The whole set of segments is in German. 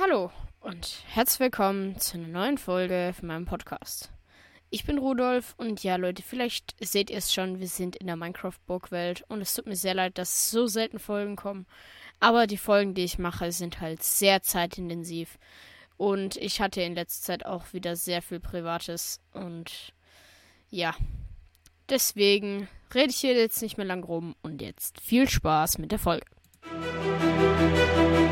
hallo und herzlich willkommen zu einer neuen Folge von meinem Podcast. Ich bin Rudolf und ja, Leute, vielleicht seht ihr es schon, wir sind in der Minecraft-Burgwelt und es tut mir sehr leid, dass so selten Folgen kommen. Aber die Folgen, die ich mache, sind halt sehr zeitintensiv. Und ich hatte in letzter Zeit auch wieder sehr viel Privates. Und ja, deswegen rede ich hier jetzt nicht mehr lang rum und jetzt viel Spaß mit der Folge. So,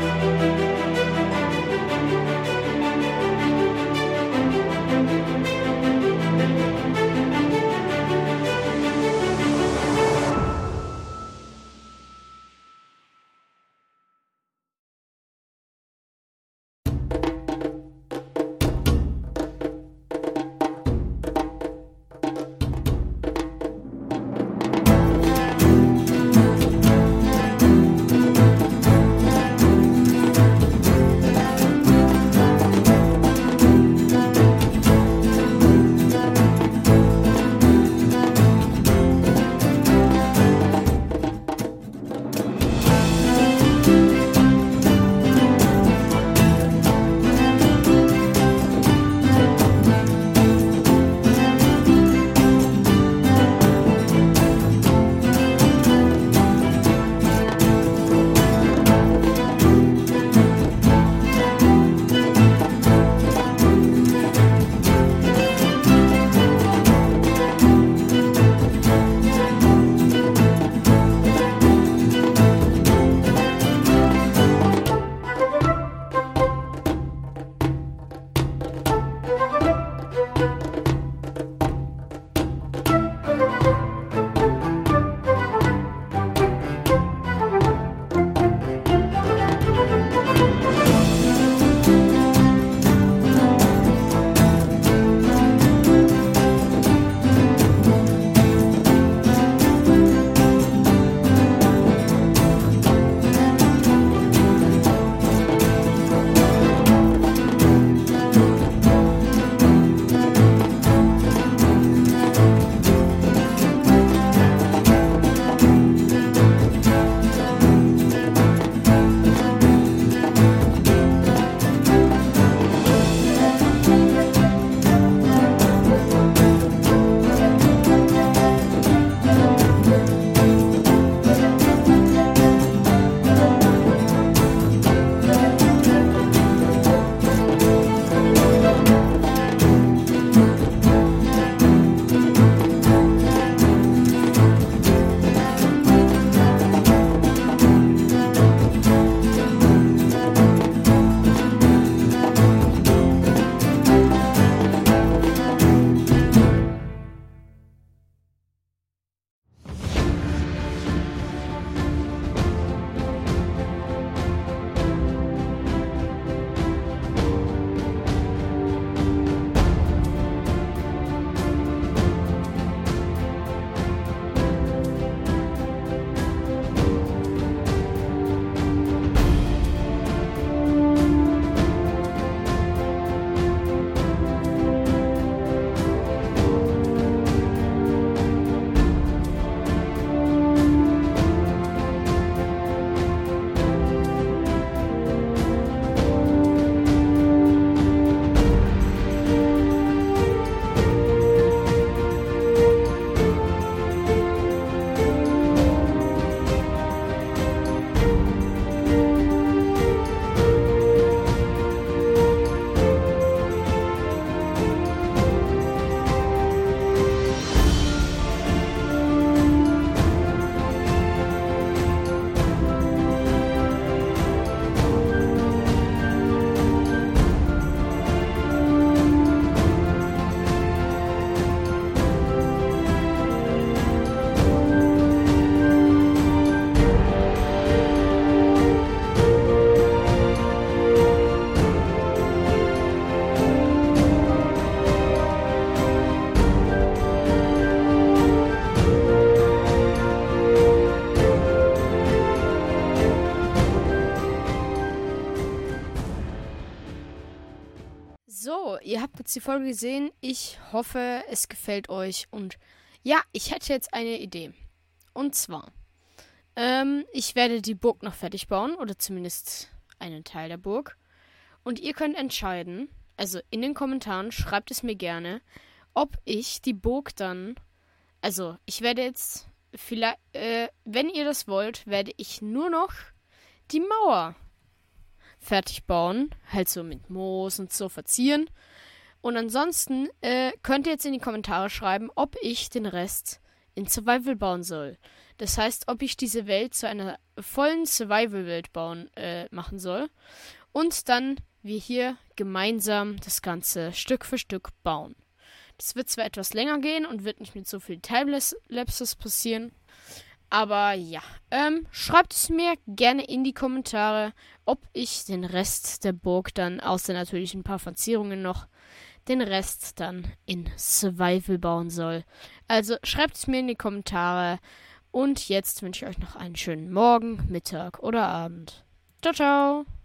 ihr habt jetzt die Folge gesehen. Ich hoffe, es gefällt euch. Und ja, ich hätte jetzt eine Idee. Und zwar, ähm, ich werde die Burg noch fertig bauen. Oder zumindest einen Teil der Burg. Und ihr könnt entscheiden, also in den Kommentaren schreibt es mir gerne, ob ich die Burg dann, also ich werde jetzt vielleicht, äh, wenn ihr das wollt, werde ich nur noch die Mauer fertig bauen, halt so mit Moos und so verzieren. Und ansonsten äh, könnt ihr jetzt in die Kommentare schreiben, ob ich den Rest in Survival bauen soll. Das heißt, ob ich diese Welt zu einer vollen Survival-Welt bauen äh, machen soll. Und dann wir hier gemeinsam das Ganze Stück für Stück bauen. Das wird zwar etwas länger gehen und wird nicht mit so viel Timelapses passieren. Aber ja, ähm, schreibt es mir gerne in die Kommentare, ob ich den Rest der Burg dann, außer natürlich ein paar Verzierungen noch, den Rest dann in Survival bauen soll. Also schreibt es mir in die Kommentare. Und jetzt wünsche ich euch noch einen schönen Morgen, Mittag oder Abend. Ciao, ciao.